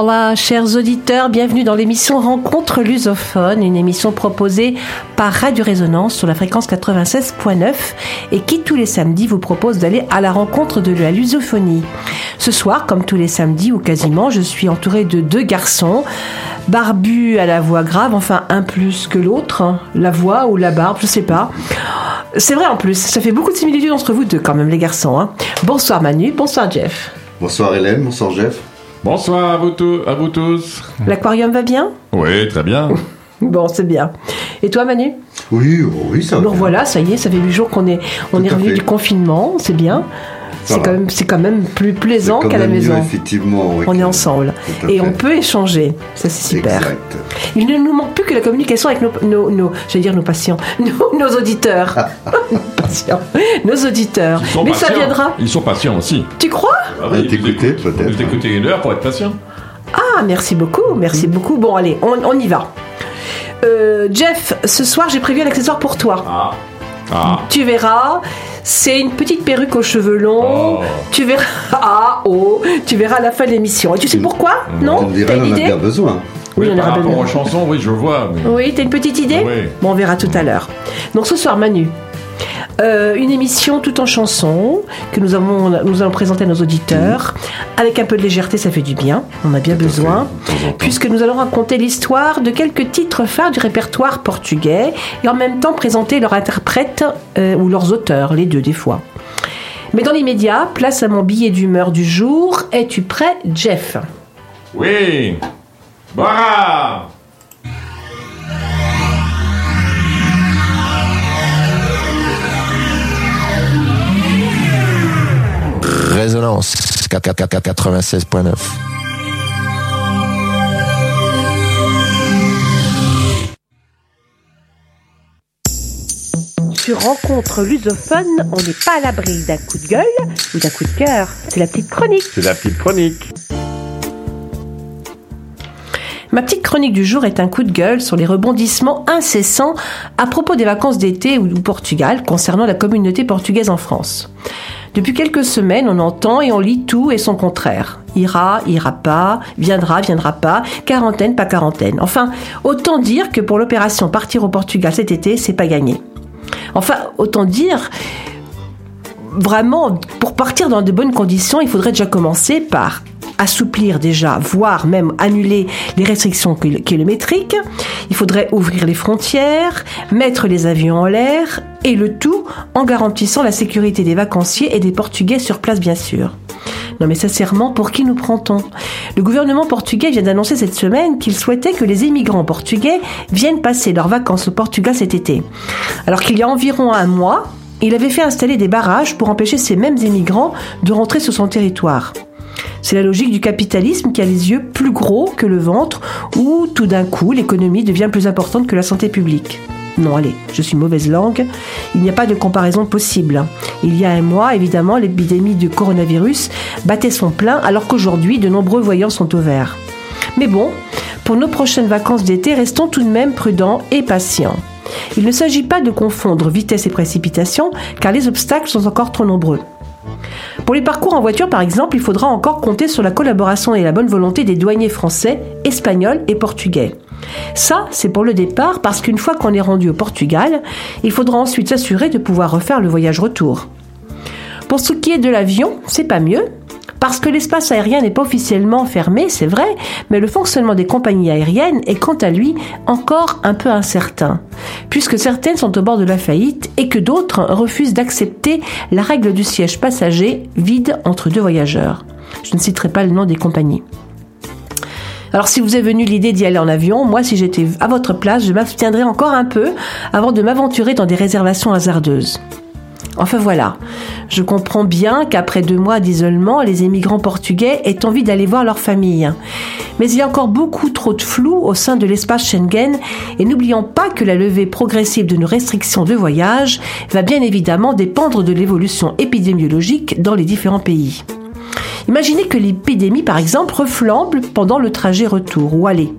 Hola, chers auditeurs, bienvenue dans l'émission Rencontre lusophone, une émission proposée par Radio Résonance sur la fréquence 96.9 et qui tous les samedis vous propose d'aller à la rencontre de la lusophonie. Ce soir, comme tous les samedis ou quasiment, je suis entourée de deux garçons, barbus à la voix grave, enfin un plus que l'autre, hein. la voix ou la barbe, je sais pas. C'est vrai en plus, ça fait beaucoup de similitudes entre vous deux quand même les garçons. Hein. Bonsoir Manu, bonsoir Jeff. Bonsoir Hélène, bonsoir Jeff. Bonsoir à vous, tous- à vous tous. L'aquarium va bien? Oui, très bien. Bon, c'est bien. Et toi Manu? Oui, oh oui, ça va. Bon voilà, ça y est, ça fait huit jours qu'on est, on Tout est revenu fait. du confinement, c'est bien. C'est quand même, c'est quand même plus plaisant qu'à la mieux, maison. effectivement. oui, On est ensemble et on peut échanger. Ça c'est super. Exact. Il ne nous manque plus que la communication avec nos, nos, nos- j'allais dire nos patients, nos, nos auditeurs, Nos patients, nos auditeurs. Ils sont Mais ça patients. viendra. Ils sont patients aussi. Tu crois Ah oui, t'écouter, peut-être. Vous écoutez une heure pour être patient. Ah, merci beaucoup, merci beaucoup. Bon, allez, on, on y va. Euh, Jeff, ce soir j'ai prévu un accessoire pour toi. Ah. Ah. Tu verras, c'est une petite perruque aux cheveux longs. Oh. Tu verras, ah, oh, tu verras à la fin de l'émission. Et tu sais pourquoi Non On dirait qu'on en a bien besoin. Oui, Oui, on par rapport besoin. aux chansons, oui, je vois. mais- Oui, t'as une petite idée Oui. Bon, on verra tout à l'heure. Donc ce soir, Manu, euh, une émission tout en chansons que nous, avons, nous allons présenter à nos auditeurs. Avec un peu de légèreté, ça fait du bien. On a bien Tout besoin. Puisque nous allons raconter l'histoire de quelques titres phares du répertoire portugais et en même temps présenter leurs interprètes euh, ou leurs auteurs, les deux des fois. Mais dans l'immédiat, place à mon billet d'humeur du jour. Es-tu prêt, Jeff? Oui. Bora Résonance 96.9. Sur Rencontre lusophone, on n'est pas à l'abri d'un coup de gueule ou d'un coup de cœur. C'est la petite chronique. C'est la petite chronique. Ma petite chronique du jour est un coup de gueule sur les rebondissements incessants à propos des vacances d'été ou du Portugal concernant la communauté portugaise en France. Depuis quelques semaines, on entend et on lit tout et son contraire. Ira, ira pas, viendra, viendra pas, quarantaine, pas quarantaine. Enfin, autant dire que pour l'opération partir au Portugal cet été, c'est pas gagné. Enfin, autant dire vraiment, pour partir dans de bonnes conditions, il faudrait déjà commencer par assouplir déjà, voire même annuler les restrictions kil- kilométriques. Il faudrait ouvrir les frontières, mettre les avions en l'air, et le tout en garantissant la sécurité des vacanciers et des Portugais sur place, bien sûr. Non mais sincèrement, pour qui nous prend-on? Le gouvernement portugais vient d'annoncer cette semaine qu'il souhaitait que les immigrants portugais viennent passer leurs vacances au Portugal cet été. Alors qu'il y a environ un mois, il avait fait installer des barrages pour empêcher ces mêmes immigrants de rentrer sur son territoire. C'est la logique du capitalisme qui a les yeux plus gros que le ventre, où tout d'un coup l'économie devient plus importante que la santé publique. Non, allez, je suis mauvaise langue. Il n'y a pas de comparaison possible. Il y a un mois, évidemment, l'épidémie de coronavirus battait son plein, alors qu'aujourd'hui, de nombreux voyants sont au vert. Mais bon, pour nos prochaines vacances d'été, restons tout de même prudents et patients. Il ne s'agit pas de confondre vitesse et précipitation, car les obstacles sont encore trop nombreux. Pour les parcours en voiture, par exemple, il faudra encore compter sur la collaboration et la bonne volonté des douaniers français, espagnols et portugais. Ça, c'est pour le départ, parce qu'une fois qu'on est rendu au Portugal, il faudra ensuite s'assurer de pouvoir refaire le voyage retour. Pour ce qui est de l'avion, c'est pas mieux. Parce que l'espace aérien n'est pas officiellement fermé, c'est vrai, mais le fonctionnement des compagnies aériennes est quant à lui encore un peu incertain, puisque certaines sont au bord de la faillite et que d'autres refusent d'accepter la règle du siège passager vide entre deux voyageurs. Je ne citerai pas le nom des compagnies. Alors si vous est venu l'idée d'y aller en avion, moi si j'étais à votre place, je m'abstiendrais encore un peu avant de m'aventurer dans des réservations hasardeuses. Enfin voilà, je comprends bien qu'après deux mois d'isolement, les émigrants portugais aient envie d'aller voir leur famille. Mais il y a encore beaucoup trop de flou au sein de l'espace Schengen et n'oublions pas que la levée progressive de nos restrictions de voyage va bien évidemment dépendre de l'évolution épidémiologique dans les différents pays. Imaginez que l'épidémie, par exemple, reflambe pendant le trajet retour ou aller.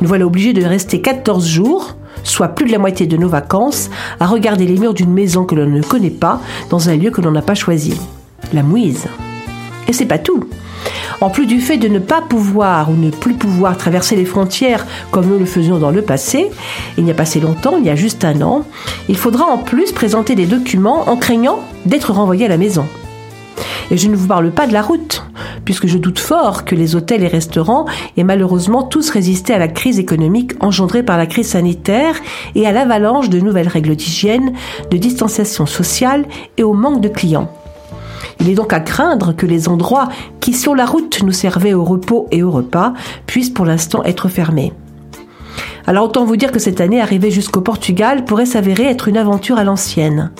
Nous voilà obligés de rester 14 jours soit plus de la moitié de nos vacances, à regarder les murs d'une maison que l'on ne connaît pas dans un lieu que l'on n'a pas choisi. La mouise. Et c'est pas tout. En plus du fait de ne pas pouvoir ou ne plus pouvoir traverser les frontières comme nous le faisions dans le passé, il n'y a pas si longtemps, il y a juste un an, il faudra en plus présenter des documents en craignant d'être renvoyé à la maison. Et je ne vous parle pas de la route, puisque je doute fort que les hôtels et restaurants aient malheureusement tous résisté à la crise économique engendrée par la crise sanitaire et à l'avalanche de nouvelles règles d'hygiène, de distanciation sociale et au manque de clients. Il est donc à craindre que les endroits qui sur la route nous servaient au repos et au repas puissent pour l'instant être fermés. Alors autant vous dire que cette année, arriver jusqu'au Portugal pourrait s'avérer être une aventure à l'ancienne.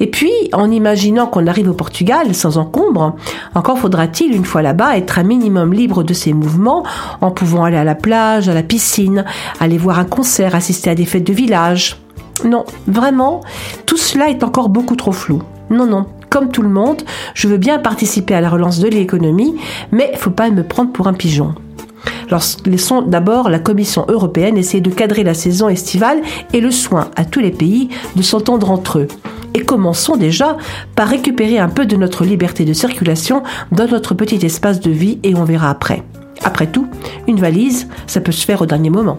Et puis, en imaginant qu'on arrive au Portugal sans encombre, encore faudra-t-il, une fois là-bas, être un minimum libre de ses mouvements, en pouvant aller à la plage, à la piscine, aller voir un concert, assister à des fêtes de village. Non, vraiment, tout cela est encore beaucoup trop flou. Non, non, comme tout le monde, je veux bien participer à la relance de l'économie, mais faut pas me prendre pour un pigeon. Laissons d'abord la Commission européenne essayer de cadrer la saison estivale et le soin à tous les pays de s'entendre entre eux et commençons déjà par récupérer un peu de notre liberté de circulation dans notre petit espace de vie et on verra après. Après tout, une valise, ça peut se faire au dernier moment.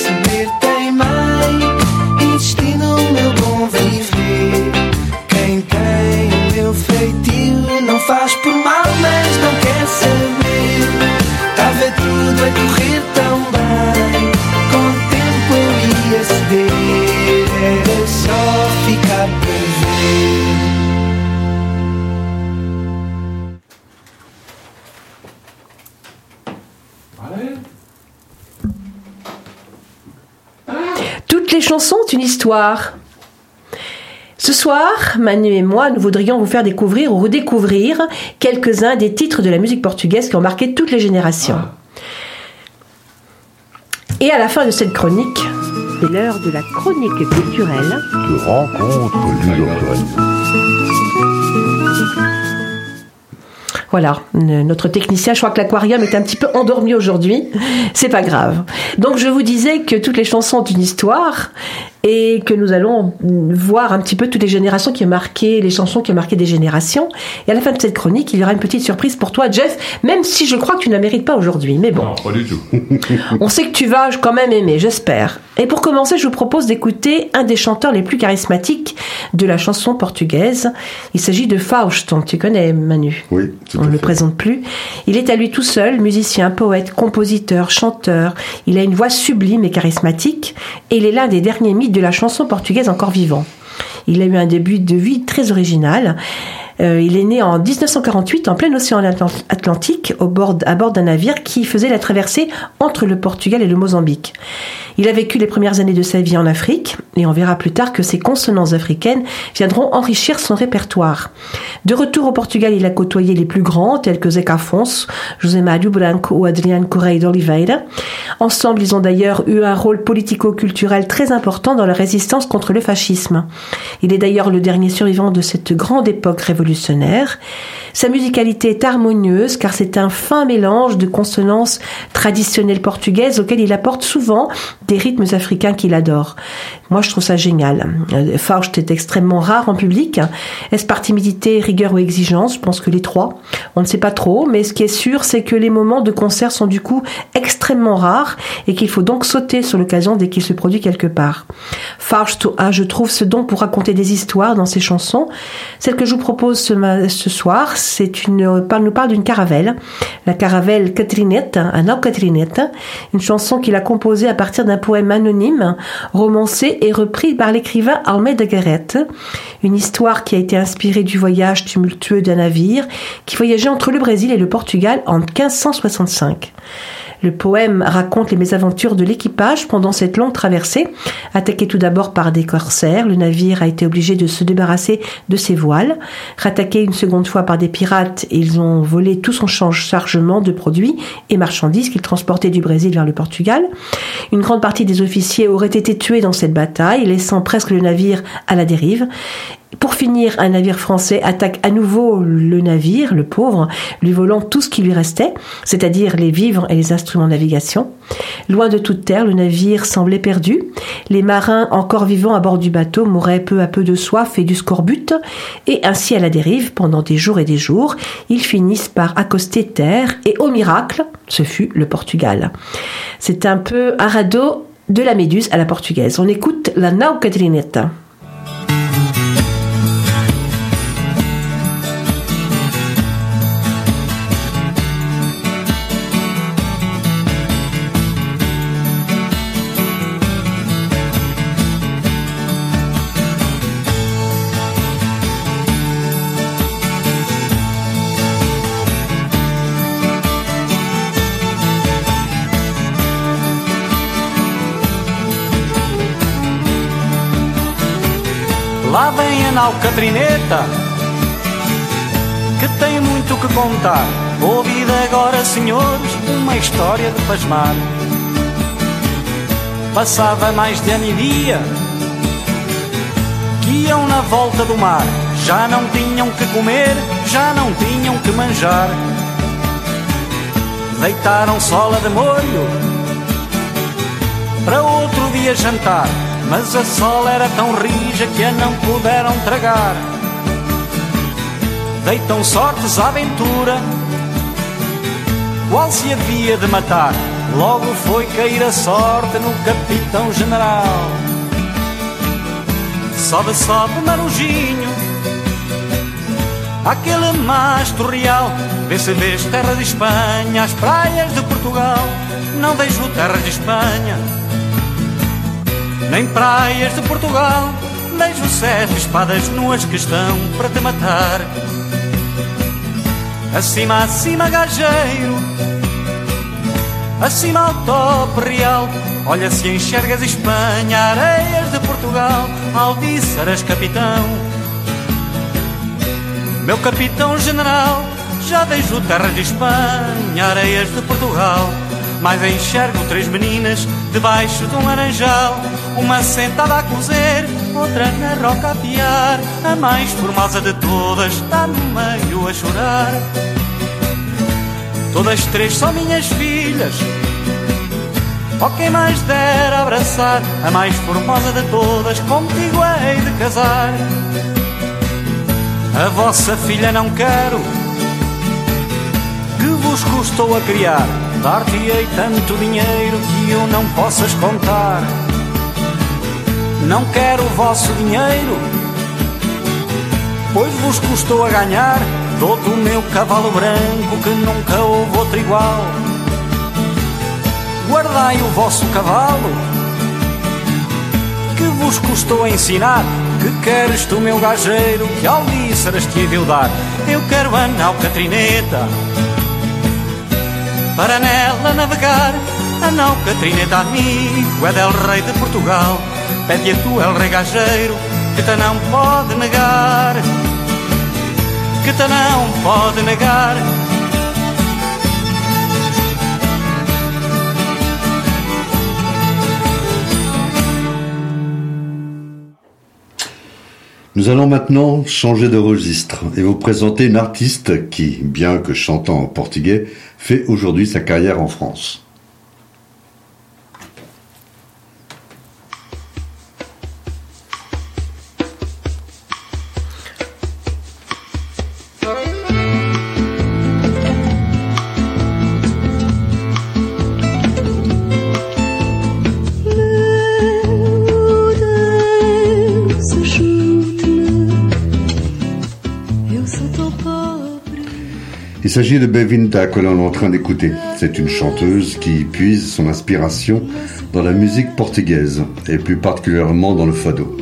Ce soir, Manu et moi, nous voudrions vous faire découvrir ou redécouvrir quelques-uns des titres de la musique portugaise qui ont marqué toutes les générations. Et à la fin de cette chronique, c'est l'heure de la chronique culturelle. De rencontre ludophone. Voilà, notre technicien, je crois que l'aquarium est un petit peu endormi aujourd'hui. C'est pas grave. Donc je vous disais que toutes les chansons ont une histoire et que nous allons voir un petit peu toutes les générations qui ont marqué, les chansons qui ont marqué des générations. Et à la fin de cette chronique, il y aura une petite surprise pour toi, Jeff, même si je crois que tu ne la mérites pas aujourd'hui. Mais bon. Non, pas du tout. On sait que tu vas quand même aimer, j'espère. Et pour commencer, je vous propose d'écouter un des chanteurs les plus charismatiques de la chanson portugaise. Il s'agit de Fausto. Tu connais, Manu? Oui, tout On ne le présente plus. Il est à lui tout seul, musicien, poète, compositeur, chanteur. Il a une voix sublime et charismatique. Et il est l'un des derniers mythes de la chanson portugaise encore vivant. Il a eu un début de vie très original. Euh, il est né en 1948 en plein océan Atlant- Atlantique au bord, à bord d'un navire qui faisait la traversée entre le Portugal et le Mozambique. Il a vécu les premières années de sa vie en Afrique et on verra plus tard que ses consonances africaines viendront enrichir son répertoire. De retour au Portugal, il a côtoyé les plus grands tels que Zeca Afonso, José Mário Branco ou Adriano Correia d'Oliveira. Ensemble, ils ont d'ailleurs eu un rôle politico-culturel très important dans la résistance contre le fascisme. Il est d'ailleurs le dernier survivant de cette grande époque révolutionnaire. Sa musicalité est harmonieuse car c'est un fin mélange de consonances traditionnelles portugaises auxquelles il apporte souvent des rythmes africains qu'il adore. Moi, je trouve ça génial. Euh, Faust est extrêmement rare en public. Est-ce par timidité, rigueur ou exigence? Je pense que les trois. On ne sait pas trop, mais ce qui est sûr, c'est que les moments de concert sont du coup extrêmement rares et qu'il faut donc sauter sur l'occasion dès qu'il se produit quelque part. Faust a, je trouve, ce don pour raconter des histoires dans ses chansons. Celle que je vous propose ce, soir, c'est une, parle, nous parle d'une caravelle. La caravelle Catrinette, un Au Catrinette, une chanson qu'il a composée à partir d'un poème anonyme, romancé et repris par l'écrivain Almeida Garrett. Une histoire qui a été inspirée du voyage tumultueux d'un navire qui voyageait entre le Brésil et le Portugal en 1565. Le poème raconte les mésaventures de l'équipage pendant cette longue traversée. Attaqué tout d'abord par des corsaires, le navire a été obligé de se débarrasser de ses voiles. Rattaqué une seconde fois par des pirates, ils ont volé tout son chargement de produits et marchandises qu'ils transportaient du Brésil vers le Portugal. Une grande partie des officiers auraient été tués dans cette bataille, laissant presque le navire à la dérive. Pour finir, un navire français attaque à nouveau le navire, le pauvre, lui volant tout ce qui lui restait, c'est-à-dire les vivres et les instruments de navigation. Loin de toute terre, le navire semblait perdu. Les marins encore vivants à bord du bateau mouraient peu à peu de soif et du scorbut, et ainsi à la dérive pendant des jours et des jours, ils finissent par accoster terre, et au miracle, ce fut le Portugal. C'est un peu un radeau de la Méduse à la portugaise. On écoute la Nau. Lá vem a nau Catrineta Que tem muito que contar. Ouvid agora, senhores, uma história de pasmar. Passava mais de ano e dia Que iam na volta do mar. Já não tinham que comer, já não tinham que manjar. Deitaram sola de molho Para outro dia jantar mas a sola era tão rija que a não puderam tragar. deitam sortes à aventura. Qual se havia de matar, logo foi cair a sorte no capitão general. Sobe, sobe, marujinho, aquele mastro real. Vê se vês terra de Espanha, as praias de Portugal. Não vejo terras de Espanha, nem praias de Portugal. Vejo sete espadas nuas que estão para te matar. Acima, acima, gajeiro, acima ao tope real. Olha se enxergas Espanha, areias de Portugal, Alvíceras, capitão. Meu capitão general, já vejo terra de Espanha, areias de Portugal. Mas enxergo três meninas debaixo de um laranjal. Uma sentada a cozer, outra na roca a piar. A mais formosa de todas está no meio a chorar. Todas três são minhas filhas. Oh, quem mais dera abraçar a mais formosa de todas, contigo hei de casar. A vossa filha não quero, que vos custou a criar. Dar-te-ei tanto dinheiro que eu não possas contar. Não quero o vosso dinheiro, pois vos custou a ganhar. Dou-te o meu cavalo branco que nunca houve outro igual. Guardai o vosso cavalo, que vos custou ensinar. Que queres tu, meu gajeiro, que alvíceras te eu dar? Eu quero a nau Catrineta, para nela navegar. A nau Catrineta, amigo, é del rei de Portugal. Nous allons maintenant changer de registre et vous présenter une artiste qui, bien que chantant en portugais, fait aujourd'hui sa carrière en France. Il s'agit de Bevinda que l'on est en train d'écouter. C'est une chanteuse qui puise son inspiration dans la musique portugaise et plus particulièrement dans le fado.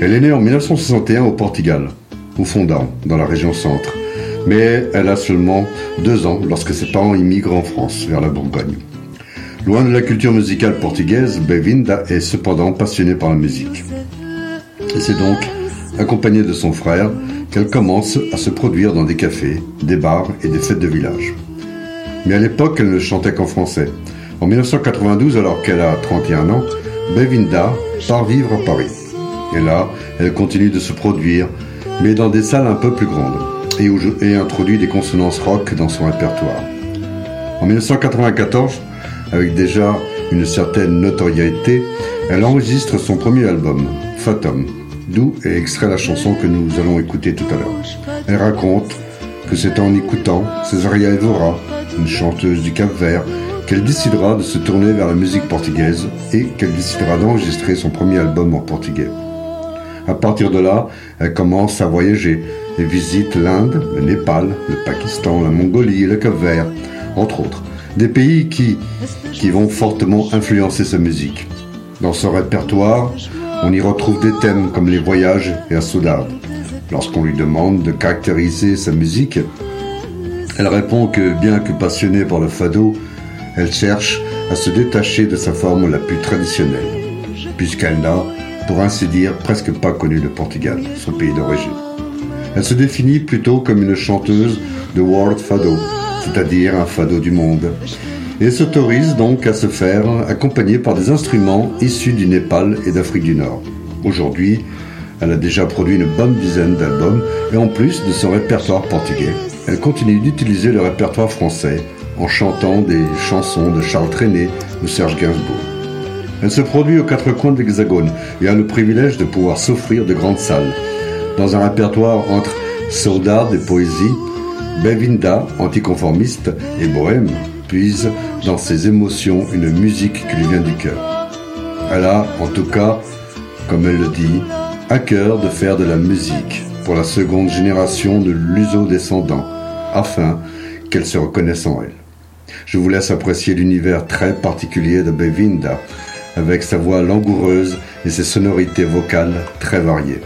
Elle est née en 1961 au Portugal, au Fondão, dans la région centre. Mais elle a seulement deux ans lorsque ses parents immigrent en France, vers la Bourgogne. Loin de la culture musicale portugaise, Bevinda est cependant passionnée par la musique. Et c'est donc, accompagnée de son frère, qu'elle commence à se produire dans des cafés, des bars et des fêtes de village. Mais à l'époque, elle ne chantait qu'en français. En 1992, alors qu'elle a 31 ans, Bevinda part vivre à Paris. Et là, elle continue de se produire, mais dans des salles un peu plus grandes, et, où introduit des consonances rock dans son répertoire. En 1994, avec déjà une certaine notoriété, elle enregistre son premier album, Fatum, d'où est extrait la chanson que nous allons écouter tout à l'heure. Elle raconte que c'est en écoutant Cesaria Evora, une chanteuse du Cap-Vert, qu'elle décidera de se tourner vers la musique portugaise et qu'elle décidera d'enregistrer son premier album en portugais. À partir de là, elle commence à voyager et visite l'Inde, le Népal, le Pakistan, la Mongolie le Cap-Vert, entre autres. Des pays qui, qui vont fortement influencer sa musique. Dans son répertoire, on y retrouve des thèmes comme les voyages et la saudade. Lorsqu'on lui demande de caractériser sa musique, elle répond que bien que passionnée par le fado, elle cherche à se détacher de sa forme la plus traditionnelle, puisqu'elle n'a, pour ainsi dire, presque pas connu le Portugal, son pays d'origine. Elle se définit plutôt comme une chanteuse de world fado, c'est-à-dire un fado du monde, et s'autorise donc à se faire accompagner par des instruments issus du Népal et d'Afrique du Nord. Aujourd'hui, elle a déjà produit une bonne dizaine d'albums et en plus de son répertoire portugais, elle continue d'utiliser le répertoire français en chantant des chansons de Charles Trenet ou Serge Gainsbourg. Elle se produit aux quatre coins de l'Hexagone et a le privilège de pouvoir s'offrir de grandes salles, dans un répertoire entre Saudade et poésie, Bevinda, anticonformiste et bohème, dans ses émotions une musique qui lui vient du cœur. Elle a, en tout cas, comme elle le dit, à cœur de faire de la musique pour la seconde génération de luso-descendants, afin qu'elle se reconnaisse en elle. Je vous laisse apprécier l'univers très particulier de Bevinda, avec sa voix langoureuse et ses sonorités vocales très variées.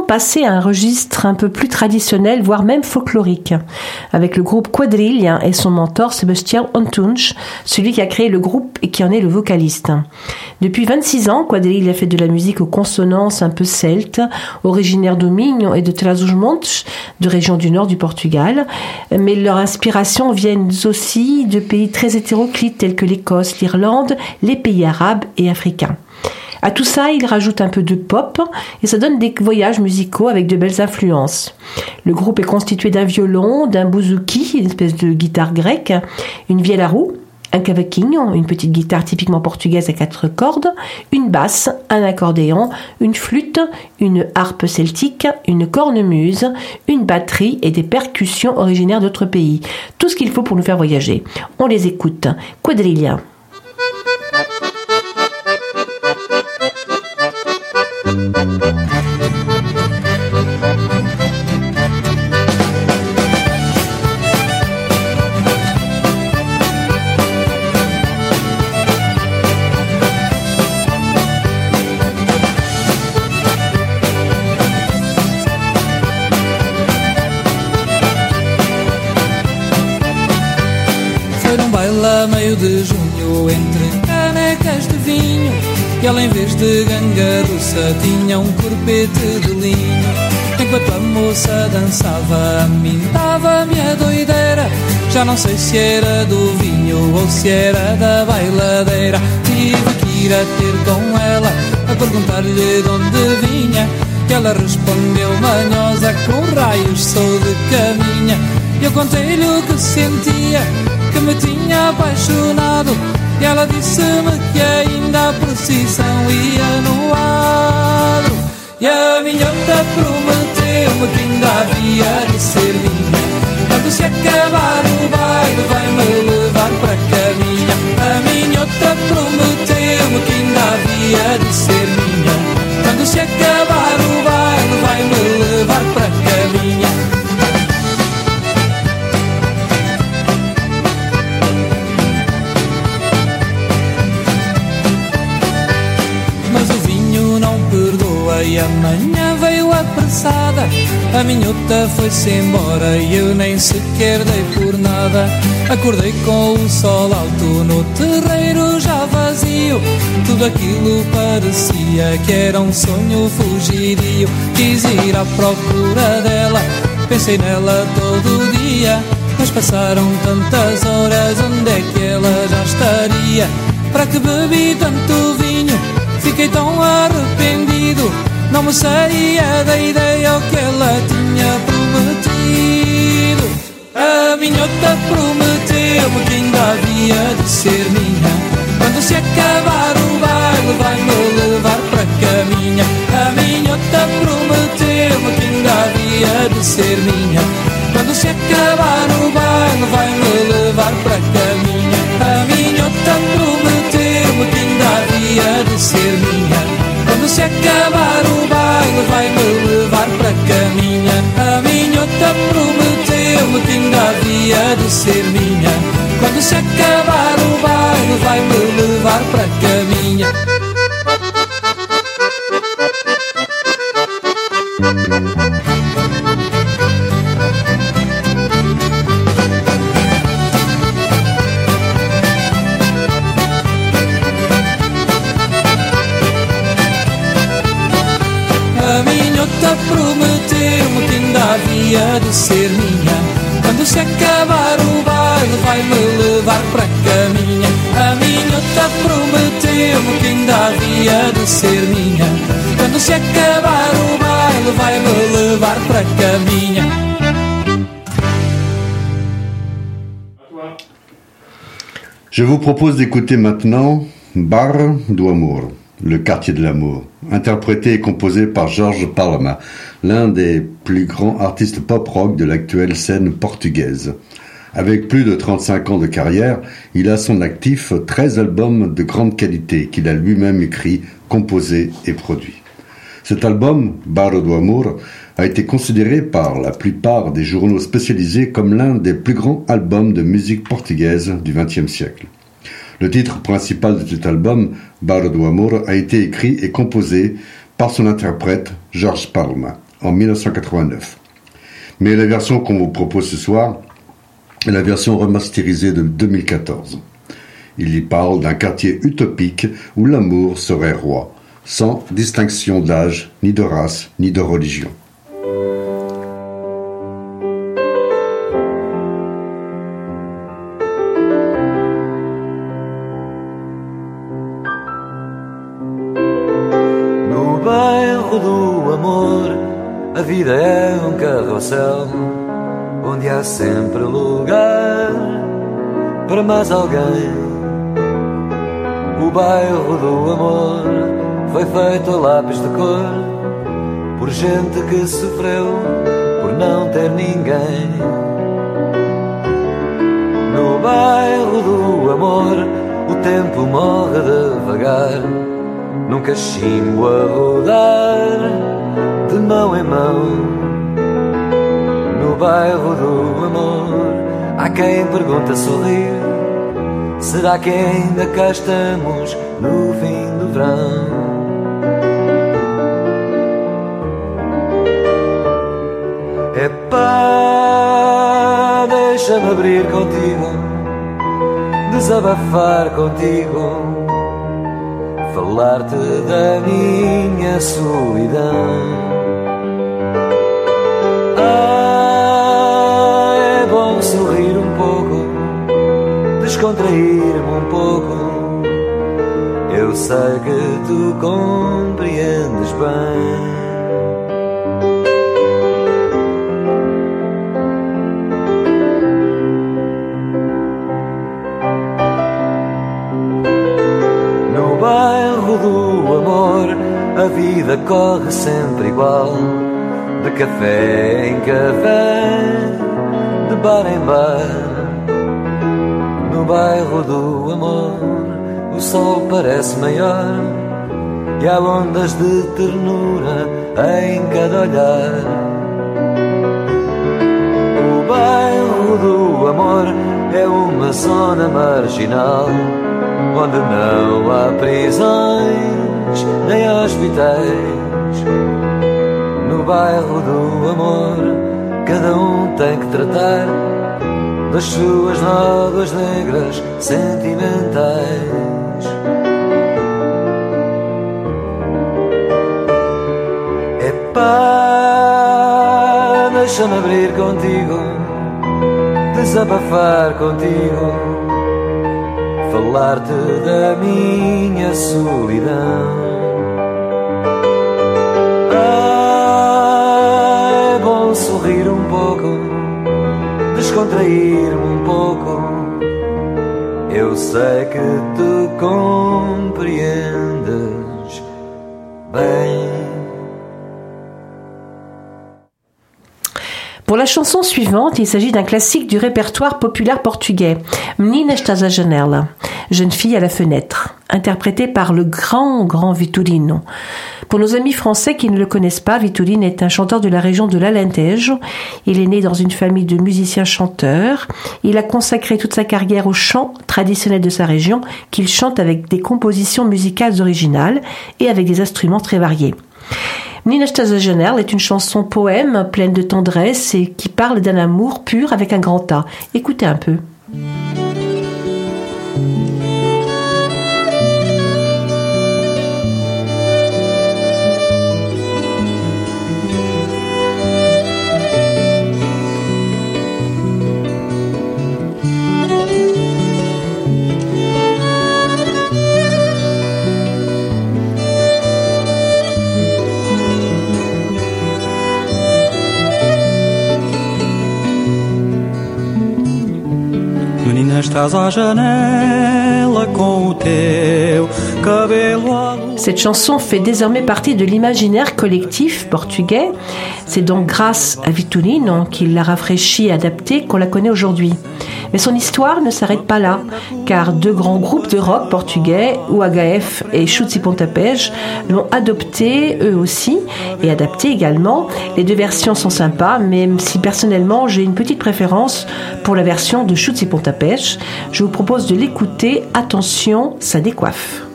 Maintenant passer à un registre un peu plus traditionnel, voire même folklorique, avec le groupe Quadrille et son mentor Sébastien Antunch, celui qui a créé le groupe et qui en est le vocaliste. Depuis 26 ans, Quadrille a fait de la musique aux consonances un peu celtes, originaire de et de Trás-os-Montes, de région du nord du Portugal, mais leur inspiration viennent aussi de pays très hétéroclites tels que l'Écosse, l'Irlande, les pays arabes et africains. À tout ça, il rajoute un peu de pop et ça donne des voyages musicaux avec de belles influences. Le groupe est constitué d'un violon, d'un bouzouki, une espèce de guitare grecque, une vielle à roue, un cavaquinho, une petite guitare typiquement portugaise à quatre cordes, une basse, un accordéon, une flûte, une harpe celtique, une cornemuse, une batterie et des percussions originaires d'autres pays. Tout ce qu'il faut pour nous faire voyager. On les écoute. Quadrilla. Foi num baile a meio de junho Entre canecas de vinho E ela em vez de ganga russa Tinha um corpete de linho. Enquanto a moça dançava dava-me a doideira. Já não sei se era do vinho Ou se era da bailadeira. Tive que ir a ter com ela A perguntar-lhe de onde vinha. Que ela respondeu manhosa Com raios sou de caminha. Eu contei-lhe o que sentia que me tinha apaixonado E ela disse-me que ainda a procissão ia no adro. E a minhota prometeu-me que ainda havia de ser minha Quando se acabar o baile vai-me levar para caminha. A minhota prometeu-me que ainda havia de ser sequer por nada. Acordei com o sol alto no terreiro já vazio. Tudo aquilo parecia que era um sonho fugidio. Quis ir à procura dela, pensei nela todo dia. Mas passaram tantas horas, onde é que ela já estaria? Para que bebi tanto vinho? Fiquei tão arrependido. Não me saía da ideia o que ela tinha prometido. Minhota prometeu-me que ainda havia de ser minha. Quando se acabar o baile, vai-me levar para caminha. A minhota prometeu-me que ainda havia de ser minha. Quando se acabar o baile, vai-me levar para caminha. A minhota prometeu-me que ainda havia de ser minha. Quando se acabar o baile vai-me levar para caminha A minhota ainda havia de ser minha. Quando se acabar o baile vai-me levar para caminha Je vous propose d'écouter maintenant Bar do Amor, le quartier de l'amour, interprété et composé par Georges Palma, l'un des plus grands artistes pop-rock de l'actuelle scène portugaise. Avec plus de 35 ans de carrière, il a son actif 13 albums de grande qualité qu'il a lui-même écrit, composé et produit. Cet album, Barro do Amor, a été considéré par la plupart des journaux spécialisés comme l'un des plus grands albums de musique portugaise du XXe siècle. Le titre principal de cet album, Barro do Amor, a été écrit et composé par son interprète, Georges Palma, en 1989. Mais la version qu'on vous propose ce soir est la version remasterisée de 2014. Il y parle d'un quartier utopique où l'amour serait roi, sans distinction d'âge, ni de race, ni de religion. Mais alguém. O bairro do amor foi feito a lápis de cor por gente que sofreu por não ter ninguém. No bairro do amor, o tempo morre devagar num cachimbo a rodar de mão em mão. No bairro do amor, há quem pergunta sorrir: será que ainda cá estamos no fim do verão? É pá, deixa-me abrir contigo, desabafar contigo falar-te da minha solidão. Ah, é bom sorrir um descontrair-me um pouco. Eu sei que tu compreendes bem. No bairro do amor, a vida corre sempre igual. De café em café, de bar em bar. Bairro do amor, o sol parece maior. E há ondas de ternura em cada olhar. O bairro do amor é uma zona marginal onde não há prisões nem hospitais. No bairro do amor Cada um tem que tratar das suas nódoas negras sentimentais. Epá, deixa-me abrir contigo, desabafar contigo, falar-te da minha solidão. Ah, é bom sorrir um pouco, descontrair-me um pouco. Eu sei que tu compreendes bem. Pour la chanson suivante, il s'agit d'un classique du répertoire populaire portugais, Menina estás janela, jeune fille à la fenêtre, interprétée par le grand, grand Vitorino. Pour nos amis français qui ne le connaissent pas, Vitorino est un chanteur de la région de l'Alentejo. Il est né dans une famille de musiciens chanteurs. Il a consacré toute sa carrière au chant traditionnel de sa région, qu'il chante avec des compositions musicales originales et avec des instruments très variés. Nina Janelle est une chanson poème pleine de tendresse et qui parle d'un amour pur avec un grand A. Écoutez un peu. Estás à janela com o teu cabelo à. Cette chanson fait désormais partie de l'imaginaire collectif portugais. C'est donc grâce à Vitorino qu'il l'a rafraîchie et adaptée qu'on la connaît aujourd'hui. Mais son histoire ne s'arrête pas là, car deux grands groupes de rock portugais, UHF et Chutes e Pontapés, l'ont adopté eux aussi et adapté également. Les deux versions sont sympas, même si personnellement j'ai une petite préférence pour la version de Chutes e Pontapés. Je vous propose de l'écouter. Attention, ça décoiffe.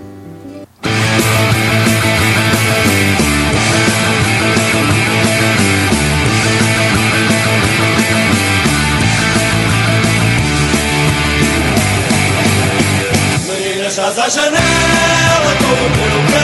Menina, estás à janela com o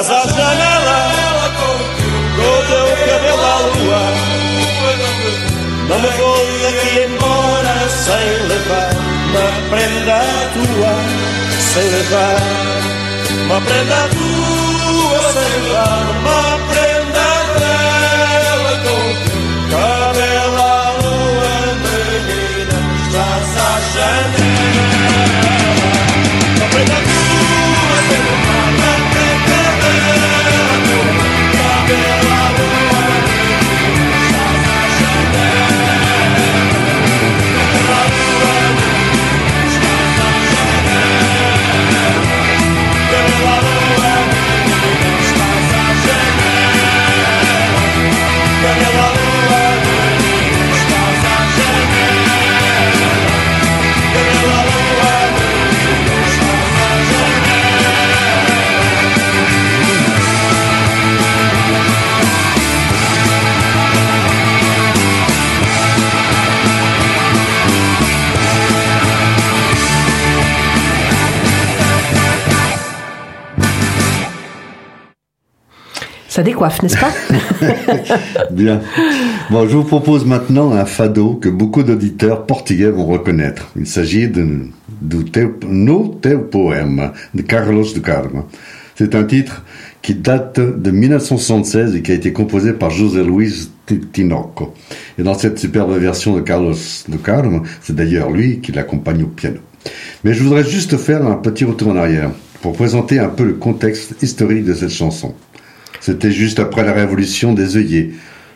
Estás à janela Com o cabelo à lua. Não me vou daqui embora Sem levar uma prenda tua Sem levar uma prenda tua Sem levar uma prenda Ça décoiffe, n'est-ce pas Bien. Bon, je vous propose maintenant un fado que beaucoup d'auditeurs portugais vont reconnaître. Il s'agit de, do No Teu Poème de Carlos de Carmo. C'est un titre qui date de 1976 et qui a été composé par José Luis Tinoco. Et dans cette superbe version de Carlos de Carmo, c'est d'ailleurs lui qui l'accompagne au piano. Mais je voudrais juste faire un petit retour en arrière pour présenter un peu le contexte historique de cette chanson. C'était juste après la révolution des œillets.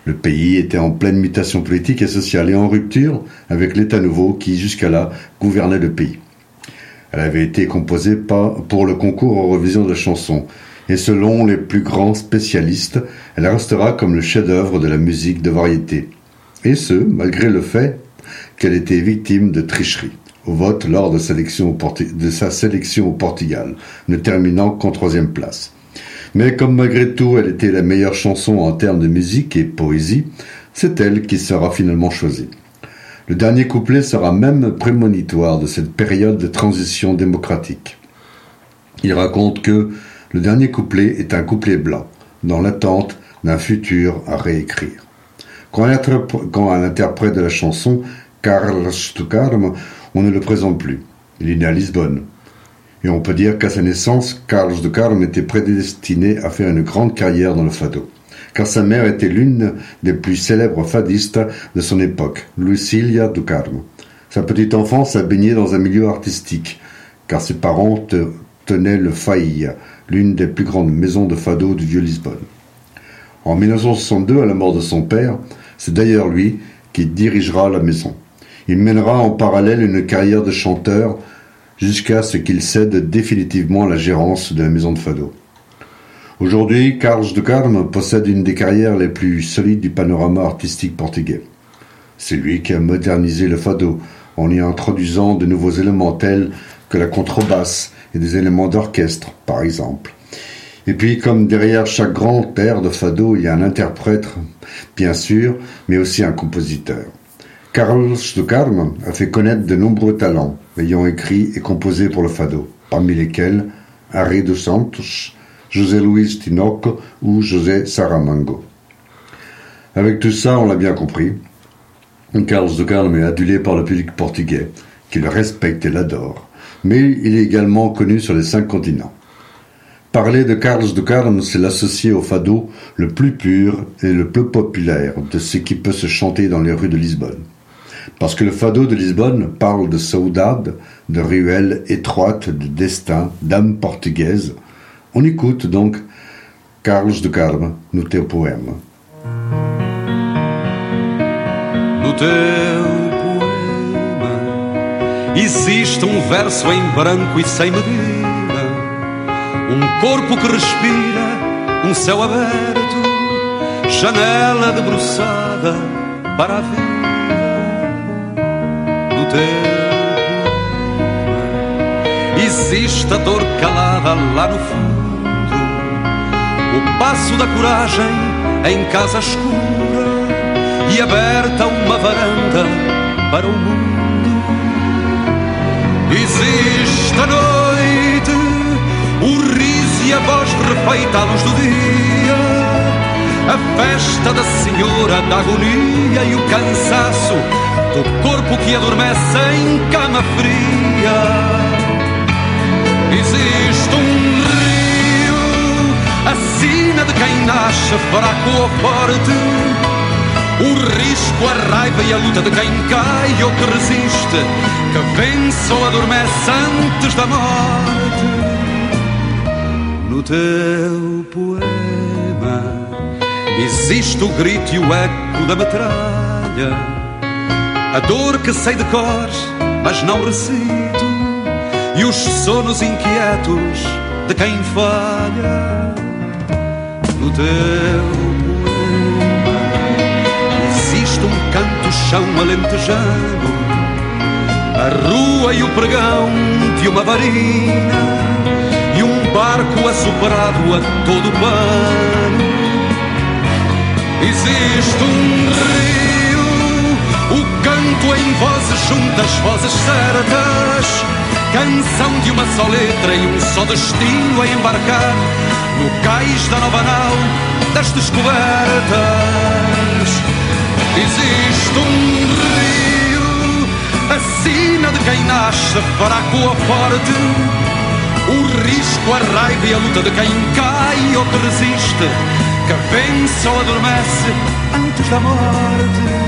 Le pays était en pleine mutation politique et sociale et en rupture avec l'État nouveau qui, jusqu'à là, gouvernait le pays. Elle avait été composée pour le concours Eurovision de chansons. Et selon les plus grands spécialistes, elle restera comme le chef-d'œuvre de la musique de variété. Et ce, malgré le fait qu'elle était victime de tricherie au vote lors de sa sélection au Portugal, ne terminant qu'en troisième place. Mais comme malgré tout elle était la meilleure chanson en termes de musique et poésie, c'est elle qui sera finalement choisie. Le dernier couplet sera même prémonitoire de cette période de transition démocratique. Il raconte que le dernier couplet est un couplet blanc, dans l'attente d'un futur à réécrire. Quand un, interprète de la chanson, Carlos Stucarm, on ne le présente plus. Il est né à Lisbonne. Et on peut dire qu'à sa naissance, Carlos de Carme était prédestiné à faire une grande carrière dans le fado. Car sa mère était l'une des plus célèbres fadistes de son époque, Lucilia do Carmo. Sa petite enfance a baigné dans un milieu artistique, car ses parents te- tenaient le Faïa, l'une des plus grandes maisons de fado du vieux Lisbonne. En 1962, à la mort de son père, c'est d'ailleurs lui qui dirigera la maison. Il mènera en parallèle une carrière de chanteur jusqu'à ce qu'il cède définitivement la gérance de la maison de fado. Aujourd'hui, Carlos de Carme possède une des carrières les plus solides du panorama artistique portugais. C'est lui qui a modernisé le fado en y introduisant de nouveaux éléments tels que la contrebasse et des éléments d'orchestre, par exemple. Et puis, comme derrière chaque grand air de fado, il y a un interprète, bien sûr, mais aussi un compositeur. Carlos de Carme a fait connaître de nombreux talents, ayant écrit et composé pour le fado, parmi lesquels Harry dos Santos, José Luis Tinoco ou José Saramango. Avec tout ça, on l'a bien compris, Carlos de Carme est adulé par le public portugais, qui le respecte et l'adore, mais il est également connu sur les cinq continents. Parler de Carlos de Carme, c'est l'associer au fado le plus pur et le plus populaire de ce qui peut se chanter dans les rues de Lisbonne. Parce que le fado de Lisbonne parle de saudade, de ruelles étroites, de destin, d'âme portugaise. On écoute donc Carlos de Carme no teu poema. No teu poema existe um verso em branco e sem medida, um corpo que respira, um céu aberto, janela debruçada para a vida. Existe a dor calada lá no fundo, o passo da coragem em casa escura e aberta uma varanda para o mundo. Existe a noite, o riso e a voz refeita à luz do dia, a festa da senhora da agonia e o cansaço do corpo que adormece em cama fria. Existe um rio, a sina de quem nasce fraco ou forte. O risco, a raiva e a luta de quem cai ou que resiste, que vence ou adormece antes da morte. No teu poema existe o grito e o eco da metralha, a dor que sei de cor, mas não recito, e os sonos inquietos de quem falha. No teu existe um canto chão alentejano, a rua e o pregão de uma varina e um barco assoprado a todo pano. Existe um rio, o canto em vozes juntas, vozes certas, canção de uma só letra e um só destino a embarcar no cais da nova nau das descobertas. Existe um rio, a sina de quem nasce a coa forte. O risco, a raiva e a luta de quem cai ou que resiste, que vence ou adormece antes da morte.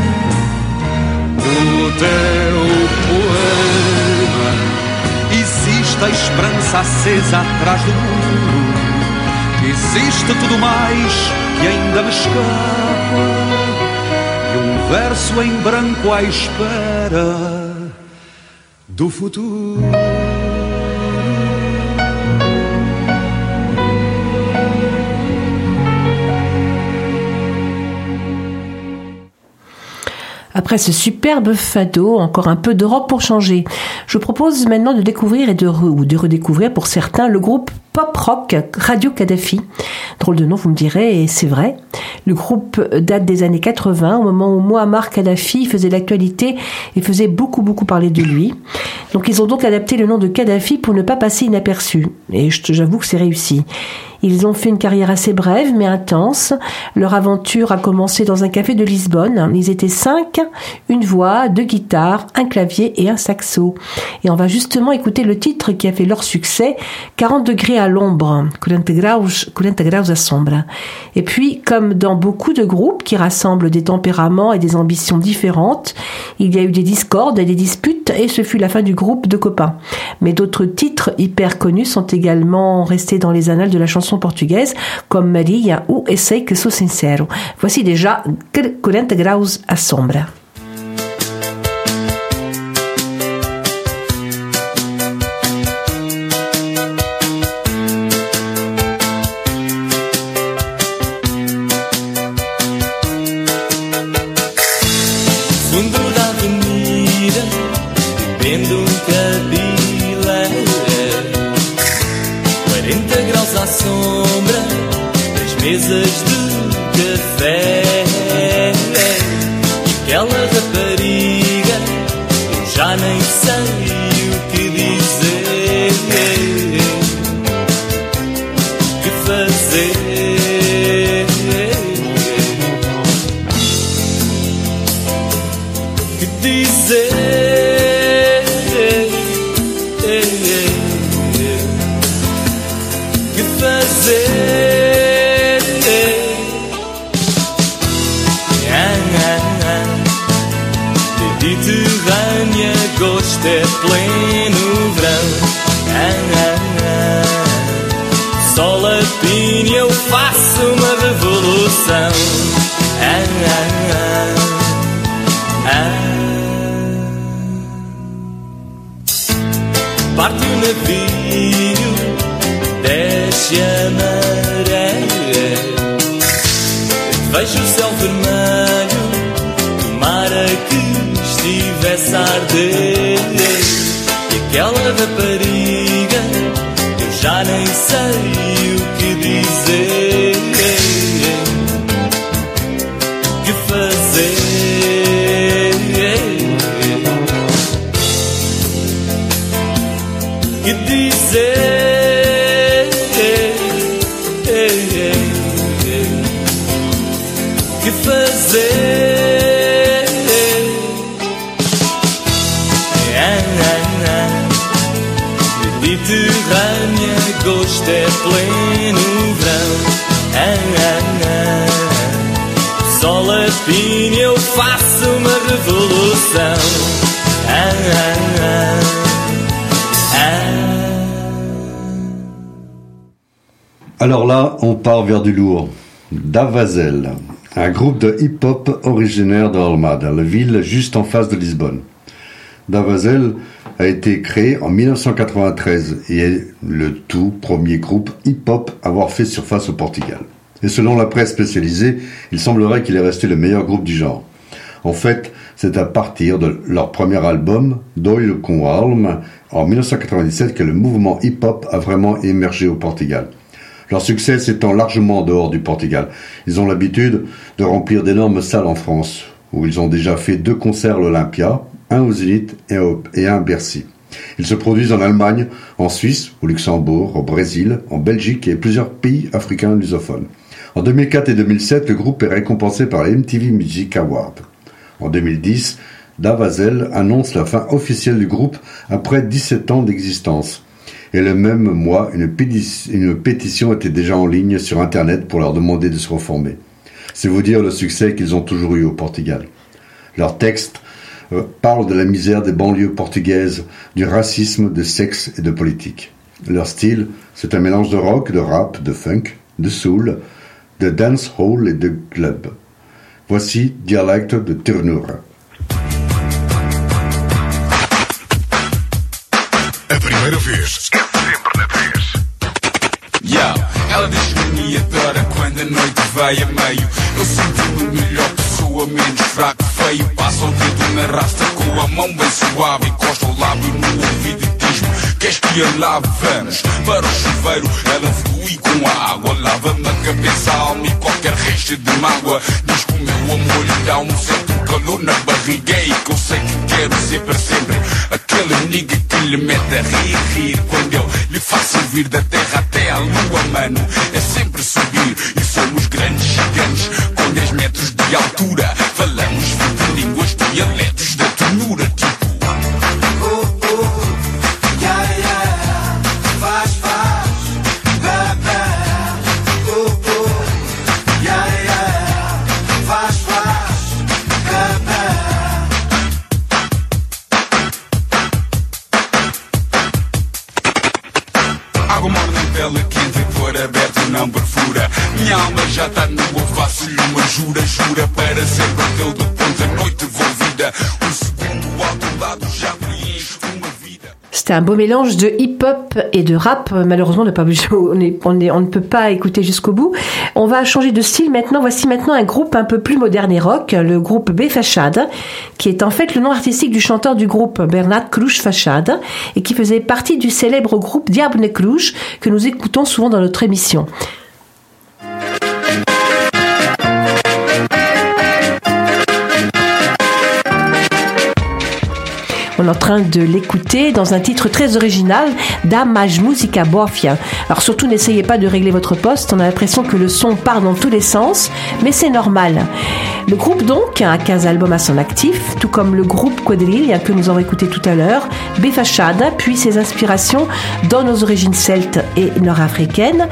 No teu poema existe a esperança acesa atrás do muro. Existe tudo mais que ainda me escapa. E um verso em branco à espera do futuro. Après ce superbe fado, encore un peu d'Europe pour changer. Je propose maintenant de découvrir et de, re- ou de redécouvrir pour certains le groupe pop-rock Radio Kadhafi. Drôle de nom, vous me direz, et c'est vrai. Le groupe date des années 80, au moment où Muammar Kadhafi faisait l'actualité et faisait beaucoup beaucoup parler de lui. Donc ils ont donc adapté le nom de Kadhafi pour ne pas passer inaperçu. Et j'avoue que c'est réussi. Ils ont fait une carrière assez brève mais intense. Leur aventure a commencé dans un café de Lisbonne. Ils étaient cinq, une voix, deux guitares, un clavier et un saxo. Et on va justement écouter le titre qui a fait leur succès, 40 degrés à l'ombre, 40 graus, 40 graus à. Et puis, comme dans beaucoup de groupes qui rassemblent des tempéraments et des ambitions différentes, il y a eu des discordes et des disputes et ce fut la fin du groupe de copains. Mais d'autres titres hyper connus sont également restés dans les annales de la chanson portugaise, comme Maria ou Essay que sou sincero. Voici déjà 40 graus à sombra. Arder. E aquela rapariga, eu já nem sei Alors là, on part vers du lourd. Davazel, un groupe de hip-hop originaire de Almada, la ville juste en face de Lisbonne. Davazel a été créé en 1993 et est le tout premier groupe hip-hop à avoir fait surface au Portugal. Et selon la presse spécialisée, il semblerait qu'il est resté le meilleur groupe du genre. En fait, c'est à partir de leur premier album, Doyle com Alma, en 1997, que le mouvement hip-hop a vraiment émergé au Portugal. Leur succès s'étend largement en dehors du Portugal. Ils ont l'habitude de remplir d'énormes salles en France, où ils ont déjà fait deux concerts à l'Olympia, un au Zénith et, un à Bercy. Ils se produisent en Allemagne, en Suisse, au Luxembourg, au Brésil, en Belgique et plusieurs pays africains lusophones. En 2004 et 2007, le groupe est récompensé par les MTV Music Awards. En 2010, Davazel annonce la fin officielle du groupe après 17 ans d'existence. Et le même mois, une, pétition était déjà en ligne sur Internet pour leur demander de se reformer. C'est vous dire le succès qu'ils ont toujours eu au Portugal. Leurs textes euh, parlent de la misère des banlieues portugaises, du racisme, de sexe et de politique. Leur style, c'est un mélange de rock, de rap, de funk, de soul, de dancehall et de club. Voici Dialecte de Ternura. Ela diz-me e adora quando a noite vai a meio. Eu sinto-me melhor pessoa, menos fraco, feio. Passa o dedo na rasta com a mão bem suave. Encosta o lábio no ouvido e diz-me: Queres que eu lave? Vamos para o chuveiro. Ela flui com a água, lava-me a cabeça, a alma e qualquer resto de mágoa. Diz que o meu amor lhe dá um certo calor na barriga e que quero ser para sempre. Aquele nigga que lhe mete a rir, rir Quando eu lhe faço vir da terra até à lua, mano É sempre subir e somos grandes gigantes Com 10 metros de altura Falamos 20 línguas, dialetos da tenura Tipo não perfura. Minha alma já está no ovo, faço-lhe uma jura, jura para sempre aquele depois a noite envolvida. O segundo alto lado já C'était un beau mélange de hip-hop et de rap. Malheureusement, on, pas on, on ne peut pas écouter jusqu'au bout. On va changer de style maintenant. Voici maintenant un groupe un peu plus moderne et rock, le groupe B Fachade, qui est en fait le nom artistique du chanteur du groupe Bernard Cruz Fachade et qui faisait partie du célèbre groupe Diable Cruz que nous écoutons souvent dans notre émission. En train de l'écouter dans un titre très original, Damage Musica Bofia. Alors surtout n'essayez pas de régler votre poste, on a l'impression que le son part dans tous les sens, mais c'est normal. Le groupe donc a 15 albums à son actif, tout comme le groupe Quadrille que nous avons écouté tout à l'heure, Befachada, puis ses inspirations dans nos origines celtes et nord-africaines,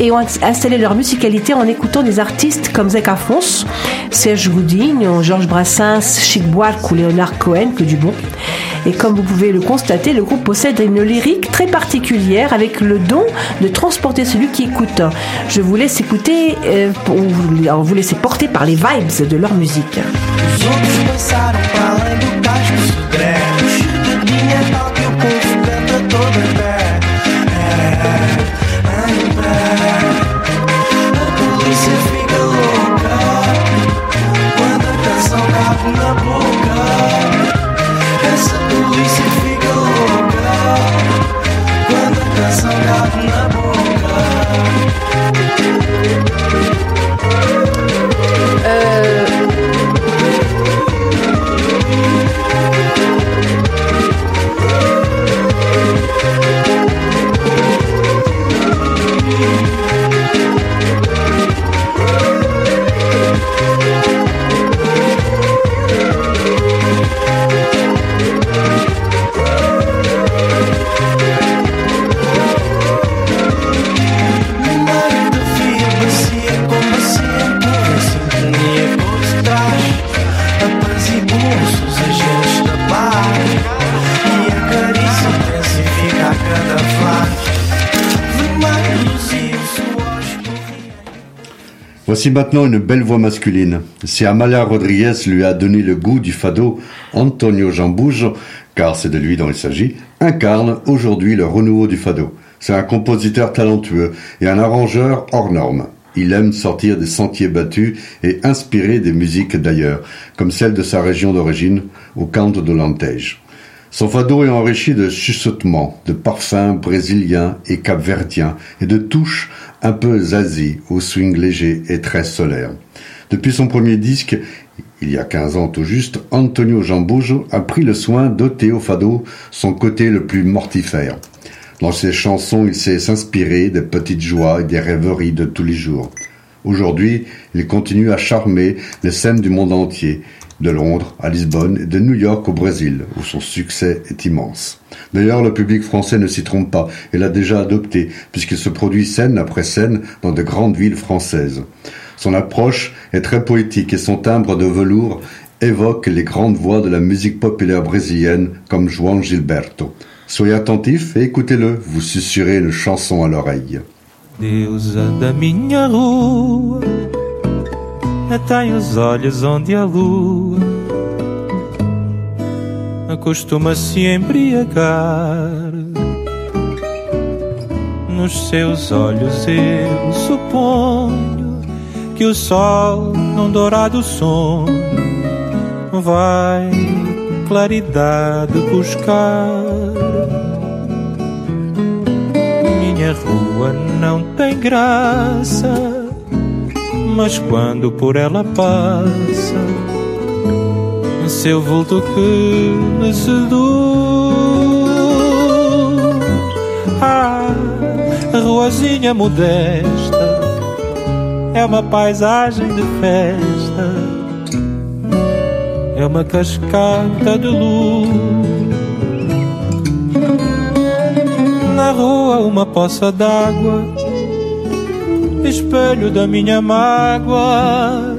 et ont installé leur musicalité en écoutant des artistes comme Zek Afonso, Serge Goudin, Georges Brassens, Chic Buarque ou Léonard Cohen, que du bon. Et comme vous pouvez le constater, le groupe possède une lyrique très particulière avec le don de transporter celui qui écoute. Je vous laisse écouter, euh, vous, laisser porter par les vibes de leur musique. Voici maintenant une belle voix masculine. Si Amalia Rodriguez lui a donné le goût du fado, Antonio Jambouge, car c'est de lui dont il s'agit, incarne aujourd'hui le renouveau du fado. C'est un compositeur talentueux et un arrangeur hors norme. Il aime sortir des sentiers battus et inspirer des musiques d'ailleurs, comme celle de sa région d'origine, au Canto de l'Antège. Son fado est enrichi de chuchotements, de parfums brésiliens et capverdiens et de touches un peu zazie au swing léger et très solaire. Depuis son premier disque, il y a 15 ans tout juste, Antonio Jamboujo a pris le soin d'ôter au fado son côté le plus mortifère. Dans ses chansons, il sait s'inspirer des petites joies et des rêveries de tous les jours. Aujourd'hui, il continue à charmer les scènes du monde entier, de Londres à Lisbonne et de New York au Brésil, où son succès est immense. D'ailleurs, le public français ne s'y trompe pas et l'a déjà adopté, puisqu'il se produit scène après scène dans de grandes villes françaises. Son approche est très poétique et son timbre de velours évoque les grandes voix de la musique populaire brésilienne comme João Gilberto. Soyez attentifs et écoutez-le, vous susurrez une chanson à l'oreille. Da Tem os olhos onde a lua Costuma se embriagar. Nos seus olhos eu suponho Que o sol num dourado sonho Vai claridade buscar. Minha rua não tem graça, mas quando por ela passa, seu vulto que me seduz. Ah, a ruazinha modesta é uma paisagem de festa, é uma cascata de luz. na rua uma poça d'água, espelho da minha mágoa.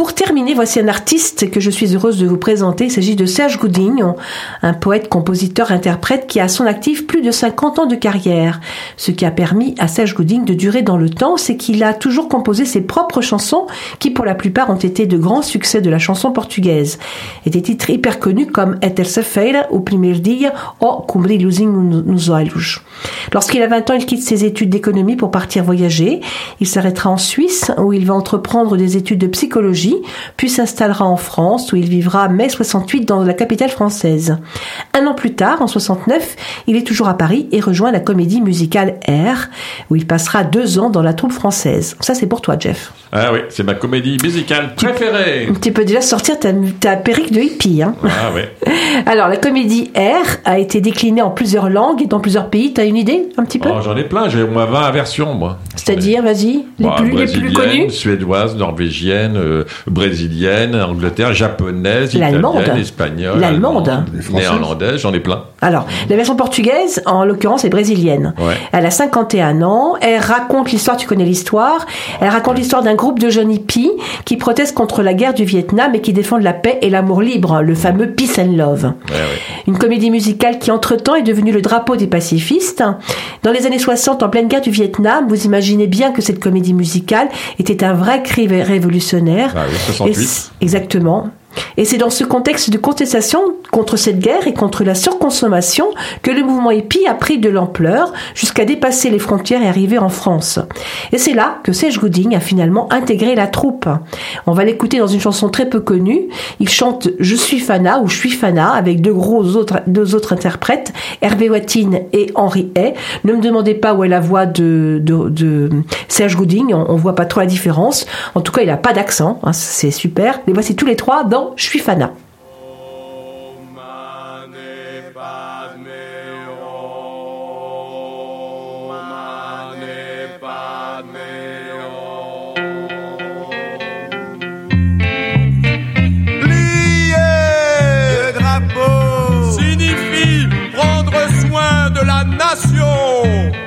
Pour terminer, voici un artiste que je suis heureuse de vous présenter. Il s'agit de Serge Goudignon, un poète, compositeur, interprète qui a à son actif plus de 50 ans de carrière. Ce qui a permis à Serge Goudignon de durer dans le temps, c'est qu'il a toujours composé ses propres chansons qui pour la plupart ont été de grands succès de la chanson portugaise. Et des titres hyper connus comme É terça-feira, O primeiro dia ou Com brilhozinho nos olhos. Lorsqu'il a 20 ans, il quitte ses études d'économie pour partir voyager. Il s'arrêtera en Suisse où il va entreprendre des études de psychologie puis s'installera en France où il vivra mai 68 dans la capitale française. Un an plus tard, en 69, il est toujours à Paris et rejoint la comédie musicale R où il passera deux ans dans la troupe française. Ça c'est pour toi Jeff. Ah oui, c'est ma comédie musicale préférée. Tu peux déjà sortir ta, ta perruque de hippie. Hein Ah ouais. Alors la comédie R a été déclinée en plusieurs langues et dans plusieurs pays. T'as une idée un petit peu? Oh, J'en ai plein, j'ai au moins 20 versions moi. C'est-à-dire, vas-y, les, Bah, plus, les plus connus suédoise, norvégienne, euh, brésilienne, Angleterre, japonaise, italienne, espagnole, L'allemande. néerlandaise, j'en ai plein. Alors, la version portugaise, en l'occurrence, est brésilienne. Ouais. Elle a 51 ans. Elle raconte l'histoire, tu connais l'histoire. Elle raconte l'histoire d'un groupe de jeunes hippies qui protestent contre la guerre du Vietnam et qui défendent la paix et l'amour libre, le fameux Peace and Love. Ouais, ouais. Une comédie musicale qui, entre-temps, est devenue le drapeau des pacifistes. Dans les années 60, en pleine guerre du Vietnam, vous imaginez bien que cette comédie musicale était un vrai cri révolutionnaire. Ah oui, Et 68. c- exactement. Et c'est dans ce contexte de contestation contre cette guerre et contre la surconsommation que le mouvement hippie a pris de l'ampleur jusqu'à dépasser les frontières et arriver en France. Et c'est là que Serge Gouding a finalement intégré la troupe. On va l'écouter dans une chanson très peu connue. Il chante Je suis Fana ou Je suis Fana avec deux gros autres, deux autres interprètes, Hervé Watine et Henri Hay. Ne me demandez pas où est la voix de, de, Serge Gouding, on, on voit pas trop la différence. En tout cas, il a pas d'accent, hein, c'est super. Les voici tous les trois dans Je suis Fana. Plier le drapeau signifie prendre soin de la nation.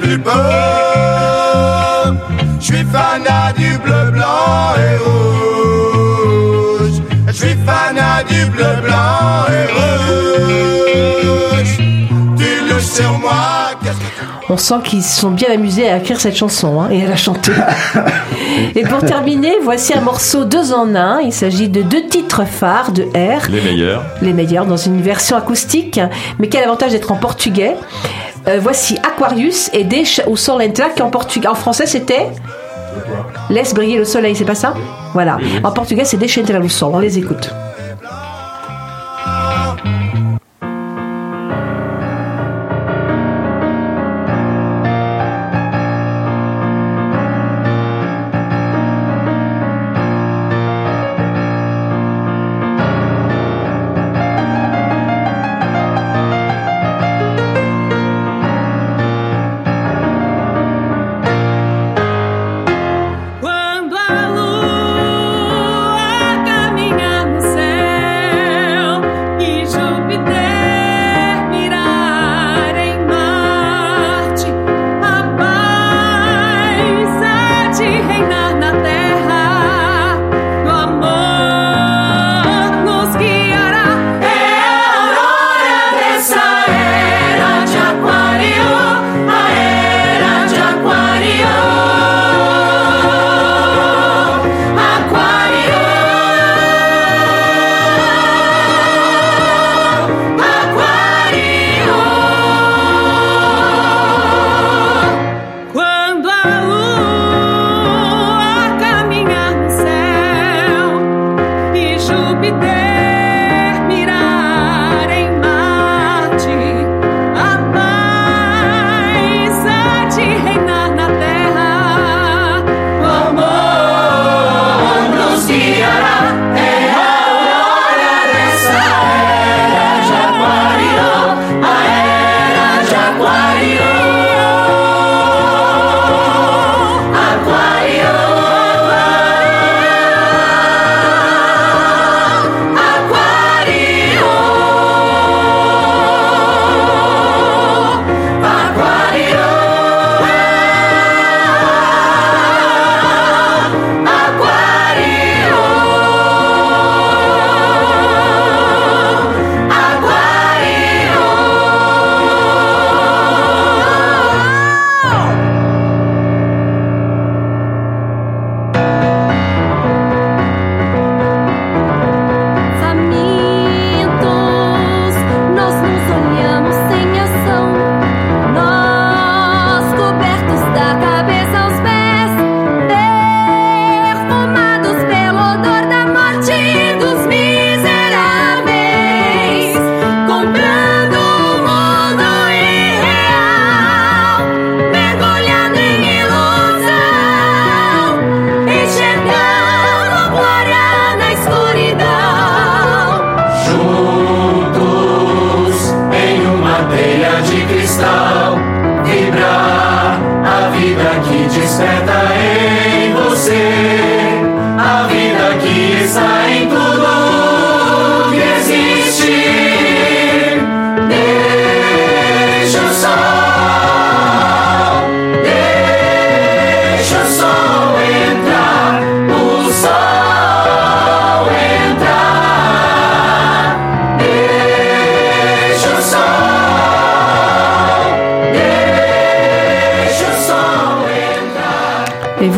Plus beau. Je suis fanat du bleu, blanc et rouge. Je suis fanat du bleu, blanc et rouge. Tu le sur moi, qu'est-ce que tu On sent qu'ils se sont bien amusés à écrire cette chanson hein, et à la chanter. et pour terminer, voici un morceau deux en un. Il s'agit de deux titres phares de R. Les meilleurs. les meilleurs dans une version acoustique. Mais quel avantage d'être en portugais Euh, Voici Aquarius et Deixa o Sol entrar, qui en portugais, en français c'était Laisse briller le soleil, c'est pas ça? Voilà. En portugais c'est entrar o sol. On les écoute.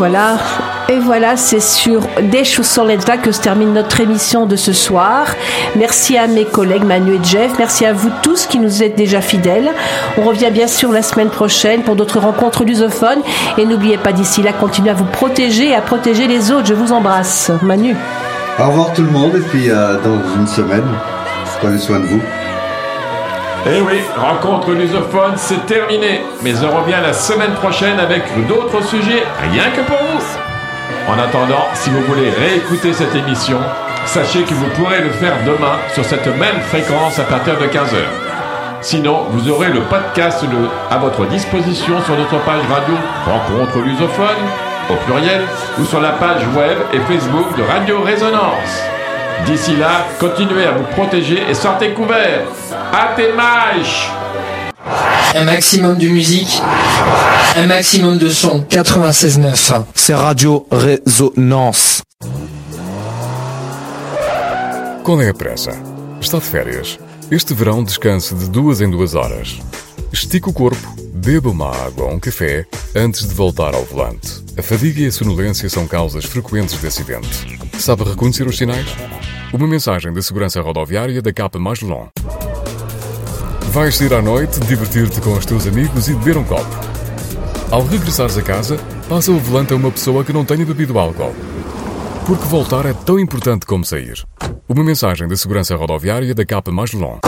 Voilà, et voilà, c'est sur Des Chaussoletta que se termine notre émission de ce soir. Merci à mes collègues Manu et Jeff. Merci à vous tous qui nous êtes déjà fidèles. On revient bien sûr la semaine prochaine pour d'autres rencontres lusophones. Et n'oubliez pas d'ici là, continuez à vous protéger et à protéger les autres. Je vous embrasse. Manu. Au revoir tout le monde et puis euh, dans une semaine, prenez soin de vous. Eh oui, rencontre lusophone, c'est terminé. Mais on revient la semaine prochaine avec d'autres sujets, rien que pour vous. En attendant, si vous voulez réécouter cette émission, sachez que vous pourrez le faire demain sur cette même fréquence à partir de 15h. Sinon, vous aurez le podcast à votre disposition sur notre page radio Rencontre lusophone, au pluriel, ou sur la page web et Facebook de Radio Résonance. D'ici là, continuez à vous protéger et sortez couverts. À tes mailles Un maximum de musique, un maximum de son. 96.9. C'est Radio Résonance. Qual é a pressa? Está de férias? Este verão descanse de duas em duas horas. Estique o corpo, beba uma água ou um café antes de voltar ao volante. A fadiga e a sonolência são causas frequentes de acidente. Sabe reconhecer os sinais? Uma mensagem da segurança rodoviária da capa mais long. Vais sair à noite, divertir-te com os teus amigos e beber um copo. Ao regressares a casa, passa o volante a uma pessoa que não tenha bebido álcool. Porque voltar é tão importante como sair. Uma mensagem da segurança rodoviária da capa mais long.